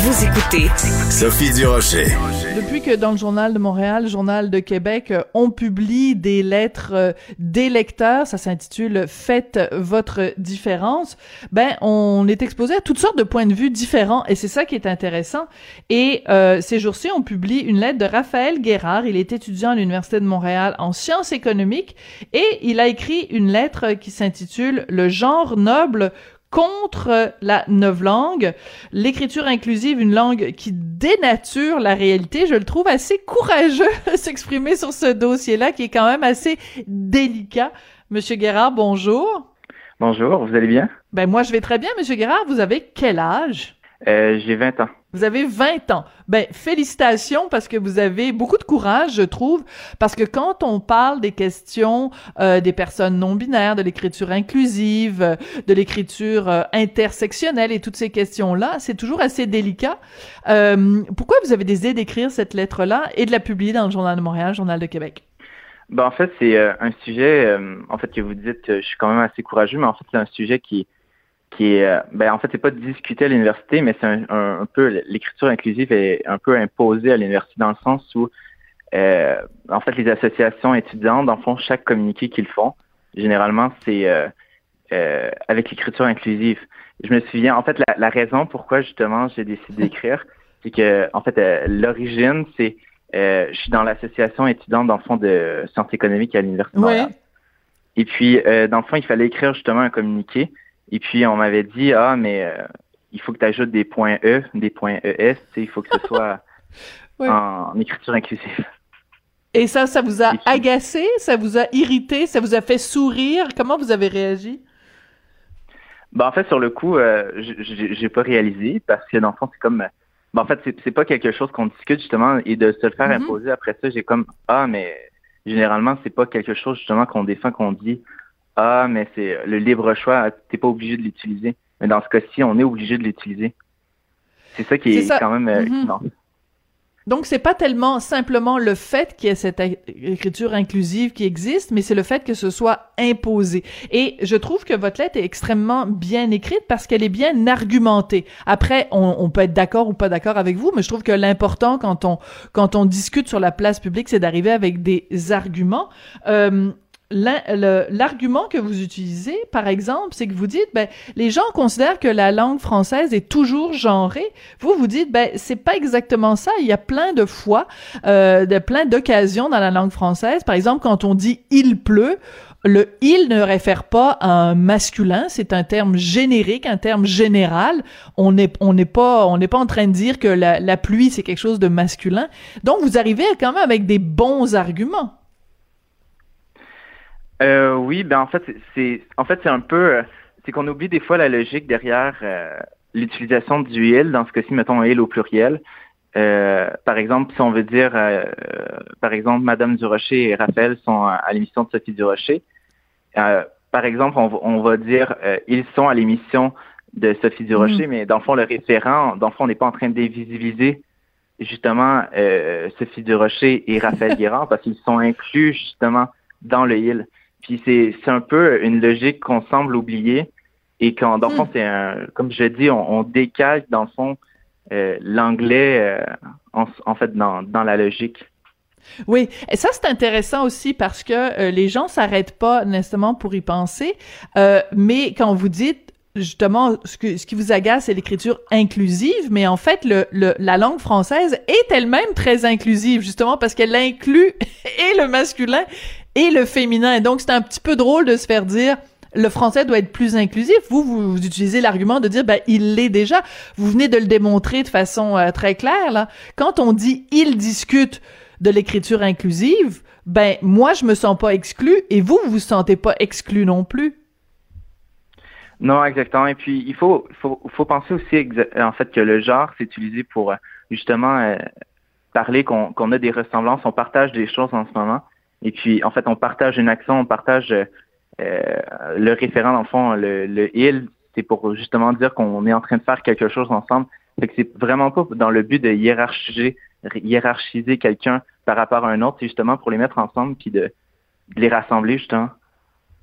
Vous écoutez Sophie Durocher. Depuis que dans le Journal de Montréal, le Journal de Québec, euh, on publie des lettres euh, des lecteurs, ça s'intitule Faites votre différence, ben on est exposé à toutes sortes de points de vue différents et c'est ça qui est intéressant. Et euh, ces jours-ci, on publie une lettre de Raphaël Guérard, il est étudiant à l'Université de Montréal en sciences économiques et il a écrit une lettre qui s'intitule Le genre noble contre la langue, l'écriture inclusive, une langue qui dénature la réalité. Je le trouve assez courageux de s'exprimer sur ce dossier-là, qui est quand même assez délicat. Monsieur Guérard, bonjour. Bonjour, vous allez bien? Ben moi, je vais très bien, Monsieur Guérard. Vous avez quel âge? Euh, j'ai 20 ans. Vous avez 20 ans. Ben, félicitations parce que vous avez beaucoup de courage, je trouve, parce que quand on parle des questions euh, des personnes non binaires, de l'écriture inclusive, de l'écriture euh, intersectionnelle et toutes ces questions-là, c'est toujours assez délicat. Euh, pourquoi vous avez décidé d'écrire cette lettre-là et de la publier dans le Journal de Montréal, Journal de Québec? Ben, en fait, c'est un sujet, en fait, que vous dites, je suis quand même assez courageux, mais en fait, c'est un sujet qui qui est, euh, ben en fait, c'est pas discuté à l'université, mais c'est un, peu l'écriture inclusive est un peu imposée à l'université dans le sens où, euh, en fait, les associations étudiantes, en font chaque communiqué qu'ils font, généralement, c'est euh, avec l'écriture inclusive. Je me souviens, en fait, la, raison pourquoi justement j'ai décidé d'écrire, c'est que, en fait, l'origine, c'est je suis dans l'association étudiante dans le fond de sciences économiques à l'université. Ouais. Et puis, dans le fond, il fallait écrire justement un communiqué et puis, on m'avait dit, ah, mais euh, il faut que tu ajoutes des points E, des points ES, il faut que ce soit en, écriture inclusive. Et ça, ça vous a agacé, ça vous a irrité, ça vous a fait sourire? Comment vous avez réagi? Ben, en fait, sur le coup, euh, j'ai pas réalisé parce que dans le fond, c'est comme. Ben, en fait, c'est pas quelque chose qu'on discute justement et de se le faire mm-hmm. imposer après ça, j'ai comme Ah, mais généralement, c'est pas quelque chose justement qu'on défend, qu'on dit ah, mais c'est le libre choix, t'es pas obligé de l'utiliser. Mais dans ce cas-ci, on est obligé de l'utiliser. C'est ça qui est, quand même euh, mm Donc, c'est pas tellement simplement le fait qu'il y ait cette écriture inclusive qui existe, mais c'est le fait que ce soit imposé. Et je trouve que votre lettre est extrêmement bien écrite parce qu'elle est bien argumentée. Après, on, peut être d'accord ou pas d'accord avec vous, mais je trouve que l'important quand on quand on discute sur la place publique, c'est d'arriver avec des arguments. Euh, l'argument que vous utilisez, par exemple, c'est que vous dites, ben, les gens considèrent que la langue française est toujours genrée. Vous, vous dites, ben, c'est pas exactement ça. Il y a plein de fois, euh, de plein d'occasions dans la langue française. Par exemple, quand on dit il pleut, le il ne réfère pas à un masculin, c'est un terme générique, un terme général. On n'est on pas on n'est pas en train de dire que la, la pluie c'est quelque chose de masculin. Donc vous arrivez quand même avec des bons arguments. Euh, oui, ben en fait, c'est en fait c'est un peu euh, c'est qu'on oublie des fois la logique derrière euh, l'utilisation du il, dans ce cas-ci, mettons il au pluriel. Euh, par exemple, si on veut dire, par exemple, Madame Durocher et Raphaël sont à, l'émission de Sophie Durocher. par exemple, on, on va dire ils sont à l'émission de Sophie Durocher, mm. mais dans le fond, le référent, dans le fond, on n'est pas en train de dévisibiliser justement Sophie Durocher et Raphaël Guérard parce qu'ils sont inclus justement dans le il. Puis c'est, c'est un peu une logique qu'on semble oublier et quand, dans le fond, hmm. c'est un, comme je dis, on, on décale, dans le fond, euh, l'anglais, euh, en, en, fait, dans, dans la logique. Oui, et ça c'est intéressant aussi parce que euh, les gens s'arrêtent pas nécessairement pour y penser, mais quand vous dites justement ce, que, ce qui vous agace c'est l'écriture inclusive, mais en fait le, le, la langue française est elle-même très inclusive justement parce qu'elle inclut et le masculin et le féminin. donc, c'est un petit peu drôle de se faire dire le français doit être plus inclusif. Vous, vous, utilisez l'argument de dire, ben, il l'est déjà. Vous venez de le démontrer de façon euh, très claire, là. Quand on dit il discute de l'écriture inclusive, ben, moi, je me sens pas exclu et vous, vous vous sentez pas exclu non plus. Non, exactement. Et puis, il faut, faut, faut penser aussi, en fait, que le genre, c'est utilisé pour, euh, justement, euh, parler qu'on a des ressemblances, on partage des choses en ce moment. Et puis, en fait, on partage une action, on partage euh, le référent, dans le fond, le, le il, c'est pour justement dire qu'on est en train de faire quelque chose ensemble. Fait que c'est vraiment pas dans le but de hiérarchiser, hiérarchiser quelqu'un par rapport à un autre, c'est justement pour les mettre ensemble puis de, les rassembler, justement.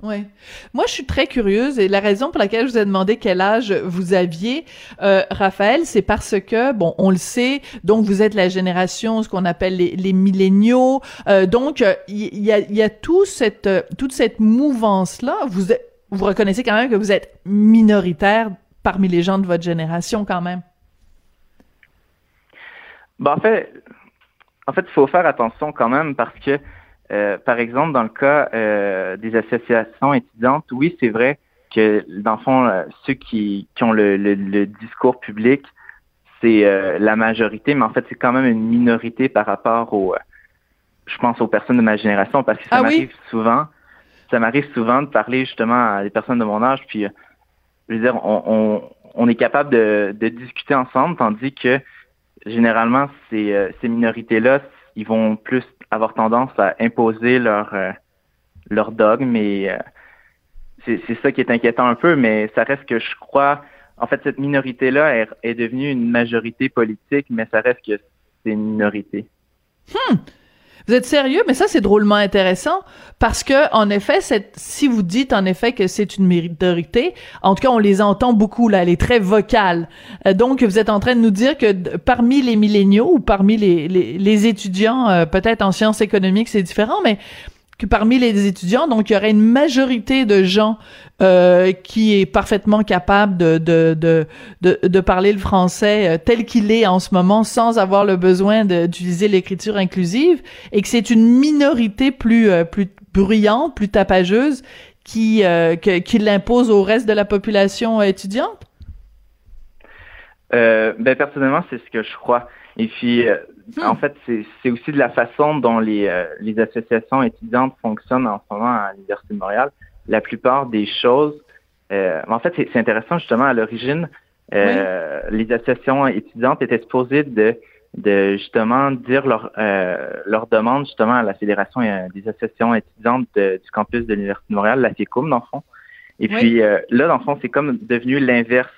Ouais. Moi, je suis très curieuse et la raison pour laquelle je vous ai demandé quel âge vous aviez, euh, Raphaël, c'est parce que, bon, on le sait, donc vous êtes la génération, ce qu'on appelle les, milléniaux. Euh, donc, il y, a, y a tout cette, toute cette mouvance-là. Vous, vous reconnaissez quand même que vous êtes minoritaire parmi les gens de votre génération quand même. Ben, en fait, en fait, il faut faire attention quand même parce que euh, par exemple, dans le cas euh, des associations étudiantes, oui, c'est vrai que, dans le fond, euh, ceux qui, qui ont le, le, discours public, c'est la majorité, mais en fait, c'est quand même une minorité par rapport aux, je pense, aux personnes de ma génération, parce que ça ah m'arrive souvent, ça m'arrive souvent de parler justement à des personnes de mon âge, puis, je veux dire, on, on, on est capable de, de discuter ensemble, tandis que généralement, ces, ces minorités-là, ils vont plus avoir tendance à imposer leur euh, leur dogme et euh, c'est, ça qui est inquiétant un peu, mais ça reste que je crois en fait cette minorité-là est, est devenue une majorité politique, mais ça reste que c'est une minorité. Hmm. Vous êtes sérieux? Mais ça, c'est drôlement intéressant parce que, en effet, si vous dites en effet que c'est une minorité, en tout cas, on les entend beaucoup, là, elle est très vocale. Euh, donc, vous êtes en train de nous dire que parmi les milléniaux ou parmi les, les, les étudiants, euh, peut-être en sciences économiques, c'est différent, mais que parmi les étudiants, donc il y aurait une majorité de gens euh, qui est parfaitement capable de de, de, de, de parler le français euh, tel qu'il est en ce moment sans avoir le besoin d'utiliser l'écriture inclusive et que c'est une minorité plus euh, plus bruyante, plus tapageuse qui que, qui l'impose au reste de la population étudiante? ben personnellement, c'est ce que je crois. Et puis Hmm. En fait, c'est aussi de la façon dont les, euh, les associations étudiantes fonctionnent en ce moment à l'Université de Montréal. La plupart des choses, euh, en fait, c'est intéressant justement à l'origine, euh, les associations étudiantes étaient supposées de, de justement dire leur, euh, leur demande justement à la Fédération des associations étudiantes du campus de l'Université de Montréal, la FICOM, dans le fond. Et puis là, dans le fond, c'est comme devenu l'inverse.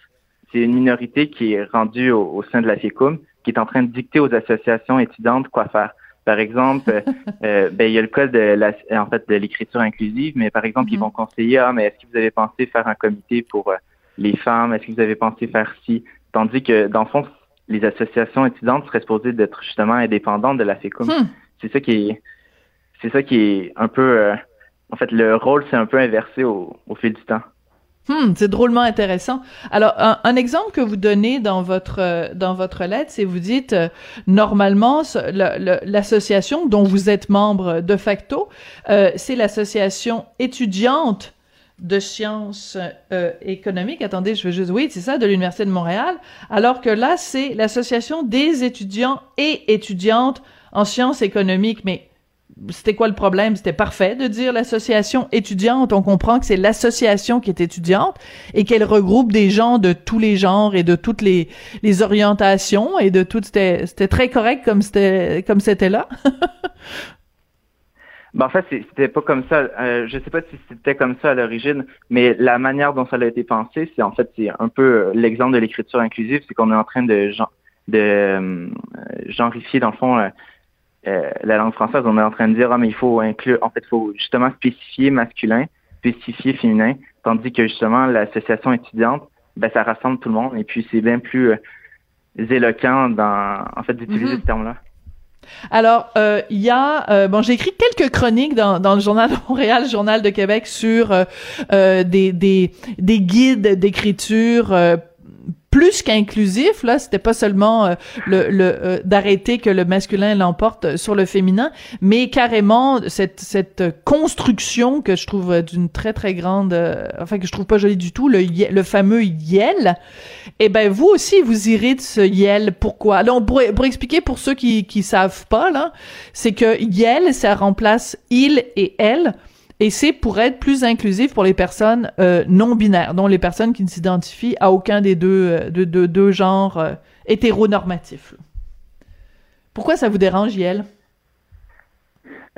C'est une minorité qui est rendue au, au sein de la FICOM qui est en train de dicter aux associations étudiantes quoi faire. Par exemple, euh, ben, il y a le cas de la, en fait de l'écriture inclusive, mais par exemple, ils mm-hmm. vont conseiller ah mais est-ce que vous avez pensé faire un comité pour euh, les femmes? Est-ce que vous avez pensé faire ci? Tandis que dans le fond, les associations étudiantes seraient supposées d'être justement indépendantes de la FECUM. Hmm. C'est ça qui est c'est ça qui est un peu euh, en fait le rôle s'est un peu inversé au fil du temps. Hmm, c'est drôlement intéressant. Alors, un, exemple que vous donnez dans votre euh, dans votre lettre, c'est vous dites euh, normalement l'association dont vous êtes membre de facto, euh, c'est l'association étudiante de sciences économiques. Attendez, je veux juste oui, c'est ça, de l'université de Montréal. Alors que là, c'est l'association des étudiants et étudiantes en sciences économiques. Mais c'était quoi le problème? C'était parfait de dire l'association étudiante. On comprend que c'est l'association qui est étudiante et qu'elle regroupe des gens de tous les genres et de toutes les, orientations et de tout. C'était, très correct comme c'était, là. ben, en fait, c'était pas comme ça. Euh, je sais pas si c'était comme ça à l'origine, mais la manière dont ça a été pensé, c'est en fait, un peu l'exemple de l'écriture inclusive, c'est qu'on est en train de, de euh, genrifier, dans le fond, euh, euh, la langue française, on est en train de dire, ah, mais il faut inclure, en fait, il faut justement spécifier masculin, spécifier féminin, tandis que justement, l'association étudiante, ben, ça rassemble tout le monde, et puis c'est bien plus euh, éloquent dans, en fait, d'utiliser mm-hmm. ce terme-là. Alors, euh, il y a, bon, j'ai écrit quelques chroniques dans, dans le journal de Montréal, le journal de Québec, sur des, des, des guides d'écriture plus qu'inclusif là c'était pas seulement euh, le, le euh, d'arrêter que le masculin l'emporte sur le féminin mais carrément cette cette construction que je trouve d'une très très grande euh, enfin que je trouve pas jolie du tout le le fameux yel. Eh ben vous aussi vous irez ce yel. Pourquoi? Alors pour, pour expliquer pour ceux qui qui savent pas là c'est que yel ça remplace il et elle et c'est pour être plus inclusif pour les personnes euh, non binaires, dont les personnes qui ne s'identifient à aucun des deux, euh, de, deux genres euh, hétéronormatifs. Pourquoi ça vous dérange, Yael?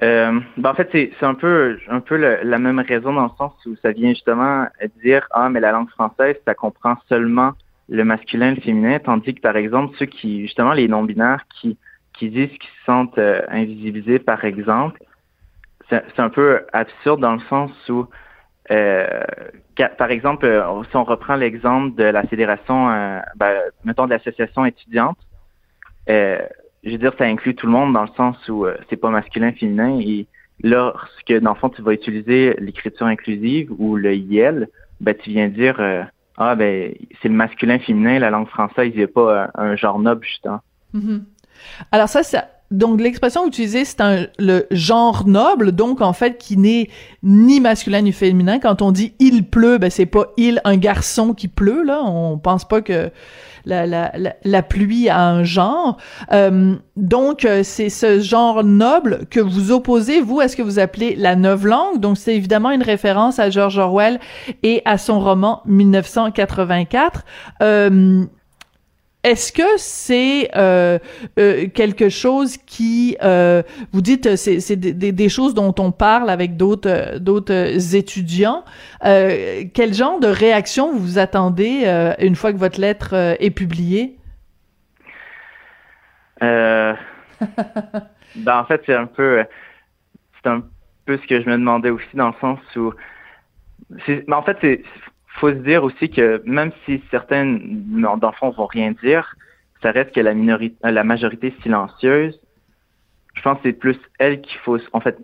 Ben en fait, c'est un peu, un peu la même raison dans le sens où ça vient justement dire ah mais la langue française ça comprend seulement le masculin, et le féminin, tandis que par exemple ceux qui justement les non binaires qui qui disent qu'ils se sentent invisibilisés par exemple, c'est un peu absurde dans le sens où par exemple, si on reprend l'exemple de la fédération, ben, mettons de l'association étudiante, je veux dire, ça inclut tout le monde dans le sens où c'est pas masculin, féminin, et lorsque, dans le fond, tu vas utiliser l'écriture inclusive ou le IEL, ben, tu viens dire, ah, ben, c'est le masculin, féminin, la langue française, il n'y a pas un, genre noble, justement. Mm-hmm. Alors ça, c'est donc l'expression utilisée, c'est un le genre noble, donc en fait qui n'est ni masculin ni féminin. Quand on dit il pleut, ben c'est pas il un garçon qui pleut là. On pense pas que la, la, la, pluie a un genre. Euh, donc euh, c'est ce genre noble que vous opposez vous à ce que vous appelez la neuve langue. Donc c'est évidemment une référence à George Orwell et à son roman 1984. Euh, est-ce que c'est euh, euh, quelque chose qui, euh, vous dites, c'est des, choses dont on parle avec d'autres d'autres étudiants. quel genre de réaction vous attendez une fois que votre lettre est publiée? Ben, en fait, c'est un peu, c'est un peu ce que je me demandais aussi dans le sens où, ben, en fait, c'est faut se dire aussi que même si certains d'enfants vont rien dire, ça reste que la minorité, la majorité silencieuse. Je pense que c'est plus elle qu'il faut. En fait,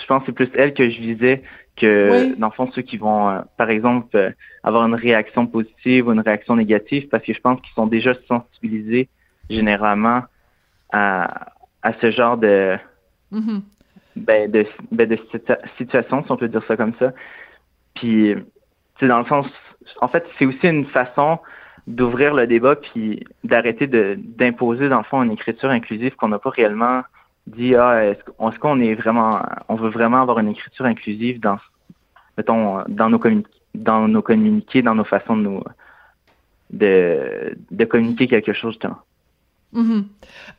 je pense que c'est plus elle que je visais que d'enfants ceux qui vont, euh, par exemple, euh, avoir une réaction positive ou une réaction négative, parce que je pense qu'ils sont déjà sensibilisés généralement à, à ce genre de, mm-hmm. ben, de, ben, de situation, si on peut dire ça comme ça. Puis c'est dans le sens, en fait, c'est aussi une façon d'ouvrir le débat puis d'arrêter de d'imposer dans le fond une écriture inclusive qu'on n'a pas réellement dit ah est-ce qu'on est vraiment on veut vraiment avoir une écriture inclusive dans mettons dans nos dans nos communiqués dans nos façons de nous de, de communiquer quelque chose justement. Mm-hmm.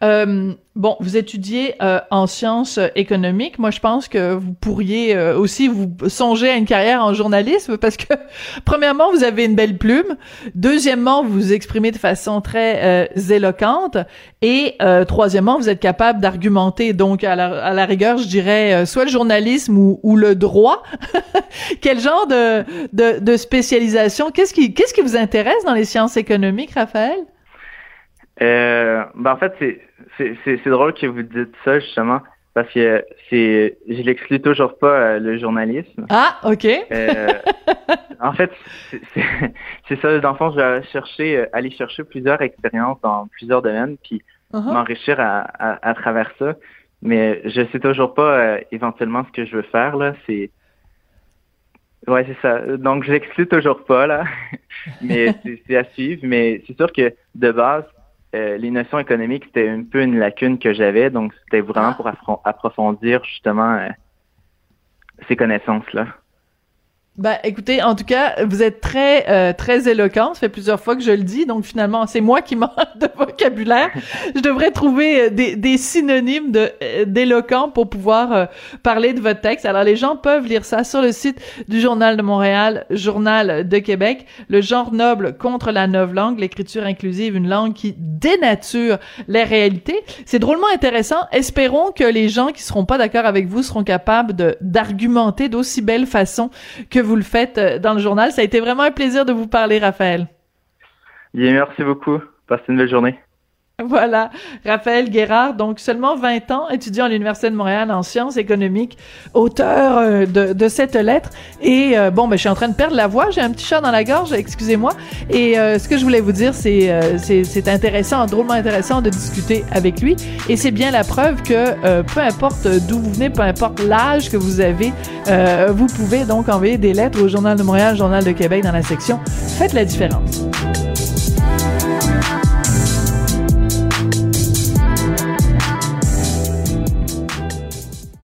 Euh, bon, vous étudiez euh, en sciences économiques. Moi, je pense que vous pourriez euh, aussi vous songer à une carrière en journalisme parce que, premièrement, vous avez une belle plume. Deuxièmement, vous vous exprimez de façon très éloquente. Et troisièmement, vous êtes capable d'argumenter. Donc, à la, à la, rigueur, je dirais soit le journalisme ou, ou le droit. Quel genre de, de, de spécialisation? Qu'est-ce qui, qu'est-ce qui vous intéresse dans les sciences économiques, Raphaël? Euh, ben en fait, c'est, c'est, drôle que vous dites ça, justement, parce que c'est, je l'exclus toujours pas, euh, le journalisme. Ah, OK. euh, en fait, c'est, ça, dans le fond, je vais chercher, euh, aller chercher plusieurs expériences dans plusieurs domaines, puis uh-huh. m'enrichir à, à, à, travers ça. Mais je sais toujours pas euh, éventuellement ce que je veux faire, là. C'est... Ouais, c'est ça. Donc, je l'exclus toujours pas, là. mais c'est à suivre. Mais c'est sûr que, de base, euh, les notions économiques, c'était un peu une lacune que j'avais, donc c'était vraiment ah. pour approfondir justement euh, ces connaissances-là. Ben, écoutez, en tout cas, vous êtes très euh, très éloquent. Ça fait plusieurs fois que je le dis, donc finalement, c'est moi qui manque de vocabulaire. Je devrais trouver euh, des, des synonymes de euh, d'éloquent pour pouvoir parler de votre texte. Alors, les gens peuvent lire ça sur le site du Journal de Montréal, Journal de Québec. Le genre noble contre la neuve langue, l'écriture inclusive, une langue qui dénature les réalités. C'est drôlement intéressant. Espérons que les gens qui seront pas d'accord avec vous seront capables de d'argumenter d'aussi belle façon que vous le faites euh, dans le journal. Ça a été vraiment un plaisir de vous parler, Raphaël. Bien, merci beaucoup. Passez une belle journée. Voilà, Raphaël Guérard, donc seulement 20 ans, étudiant à l'Université de Montréal en sciences économiques, auteur euh, de, cette lettre. Et euh, bon, ben, je suis en train de perdre la voix, j'ai un petit chat dans la gorge, excusez-moi. Et euh, ce que je voulais vous dire, c'est c'est intéressant, drôlement intéressant de discuter avec lui. Et c'est bien la preuve que peu importe d'où vous venez, peu importe l'âge que vous avez, vous pouvez donc envoyer des lettres au Journal de Montréal, Journal de Québec dans la section Faites la différence.